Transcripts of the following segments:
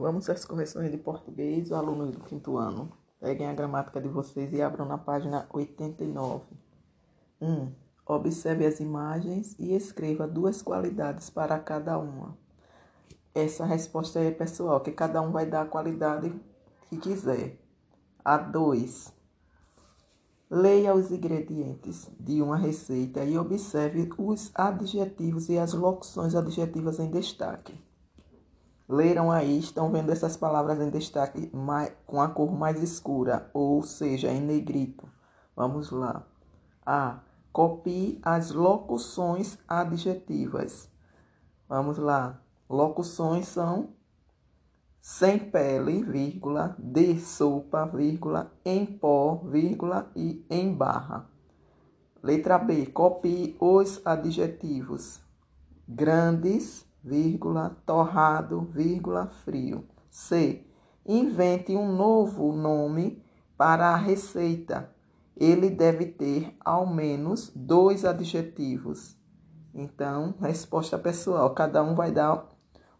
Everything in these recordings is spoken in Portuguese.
Vamos às correções de português, alunos do quinto ano. Peguem a gramática de vocês e abram na página 89. 1. Um, observe as imagens e escreva duas qualidades para cada uma. Essa resposta é pessoal, que cada um vai dar a qualidade que quiser. A 2. Leia os ingredientes de uma receita e observe os adjetivos e as locuções adjetivas em destaque. Leram aí, estão vendo essas palavras em destaque mais, com a cor mais escura, ou seja, em negrito. Vamos lá. A. Copie as locuções adjetivas. Vamos lá. Locuções são sem pele, vírgula, de sopa, vírgula, em pó, vírgula e em barra. Letra B. Copie os adjetivos grandes, vírgula, torrado, vírgula, frio. C. Invente um novo nome para a receita. Ele deve ter ao menos dois adjetivos. Então, resposta pessoal, cada um vai dar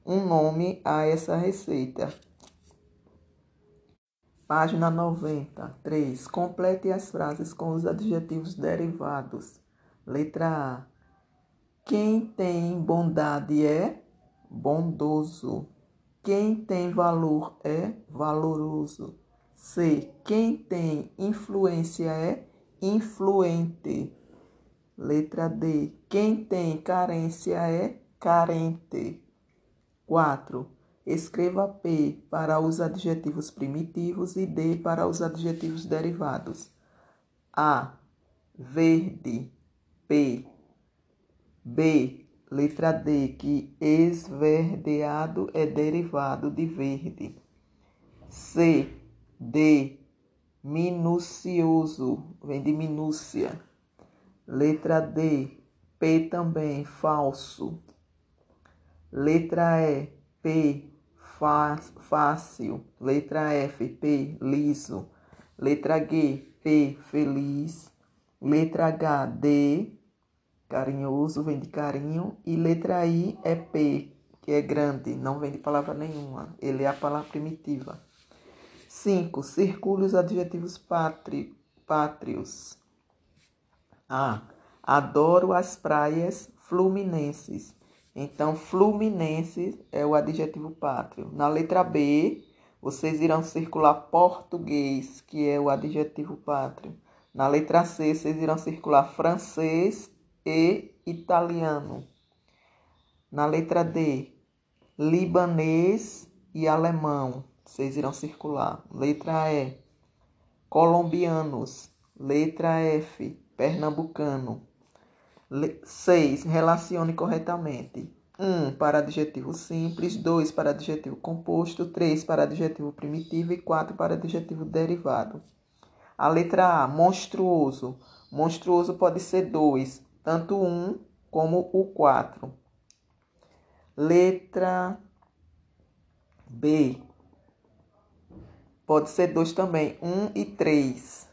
um nome a essa receita. Página 93. Complete as frases com os adjetivos derivados. Letra A. Quem tem bondade é bondoso. Quem tem valor é valoroso. C. Quem tem influência é influente. Letra D. Quem tem carência é carente. 4. Escreva P para os adjetivos primitivos e D para os adjetivos derivados. A. Verde. P. B. Letra D, que esverdeado é derivado de verde. C. D. Minucioso, vem de minúcia. Letra D. P também, falso. Letra E, P, fácil. Letra F, P, liso. Letra G, P, feliz. Letra H, D, carinhoso, vem de carinho. E letra I é P, que é grande, não vem de palavra nenhuma. Ele é a palavra primitiva. 5. Circule os adjetivos pátri, pátrios. A. Adoro as praias fluminenses. Então, fluminense é o adjetivo pátrio. Na letra B, vocês irão circular português, que é o adjetivo pátrio. Na letra C, vocês irão circular francês e italiano. Na letra D, libanês e alemão. Vocês irão circular. Letra E, colombianos. Letra F, pernambucano. 6. Relacione corretamente. 1 um para adjetivo simples, 2 para adjetivo composto, 3 para adjetivo primitivo e 4 para adjetivo derivado. A letra A, monstruoso. Monstruoso pode ser 2, tanto 1 um como o 4. Letra B, pode ser 2 também, 1 um e 3.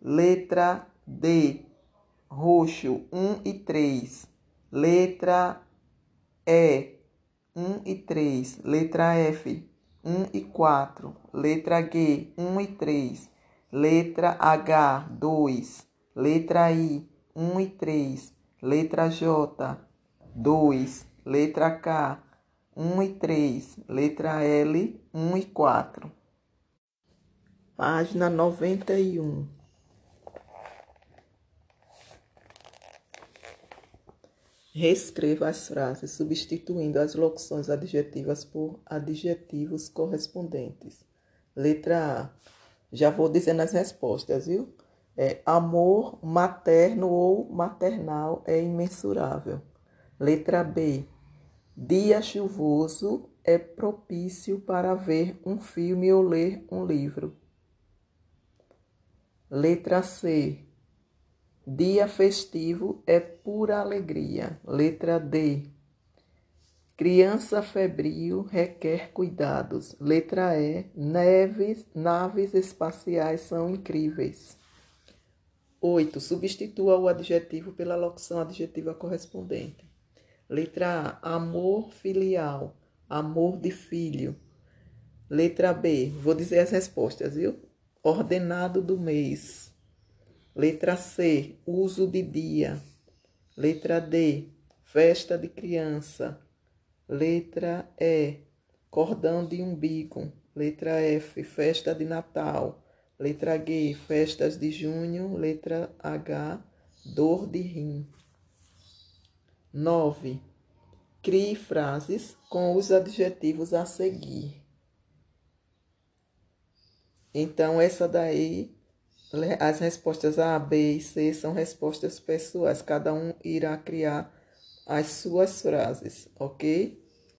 Letra D, roxo 1 e 3. Letra E, 1 e 3. Letra F, 1 e 4. Letra G, 1 e 3. Letra H, 2. Letra I, 1 e 3. Letra J, 2. Letra K, 1 e 3. Letra L, 1 e 4. Página 91. Reescreva as frases, substituindo as locuções adjetivas por adjetivos correspondentes. Letra A. Já vou dizendo as respostas, viu? É, amor materno ou maternal é imensurável. Letra B. Dia chuvoso é propício para ver um filme ou ler um livro. Letra C. Dia festivo é pura alegria. Letra D. Criança febril requer cuidados. Letra E. Neves, naves espaciais são incríveis. 8. Substitua o adjetivo pela locução adjetiva correspondente. Letra A. Amor filial. Amor de filho. Letra B. Vou dizer as respostas, viu? Ordenado do mês. Letra C. Uso de dia. Letra D. Festa de criança. Letra E. Cordão de umbigo. Letra F. Festa de Natal. Letra G. Festas de junho. Letra H. Dor de rim. 9. Crie frases com os adjetivos a seguir. Então, essa daí, as respostas A, B e C são respostas pessoais. Cada um irá criar as suas frases, ok?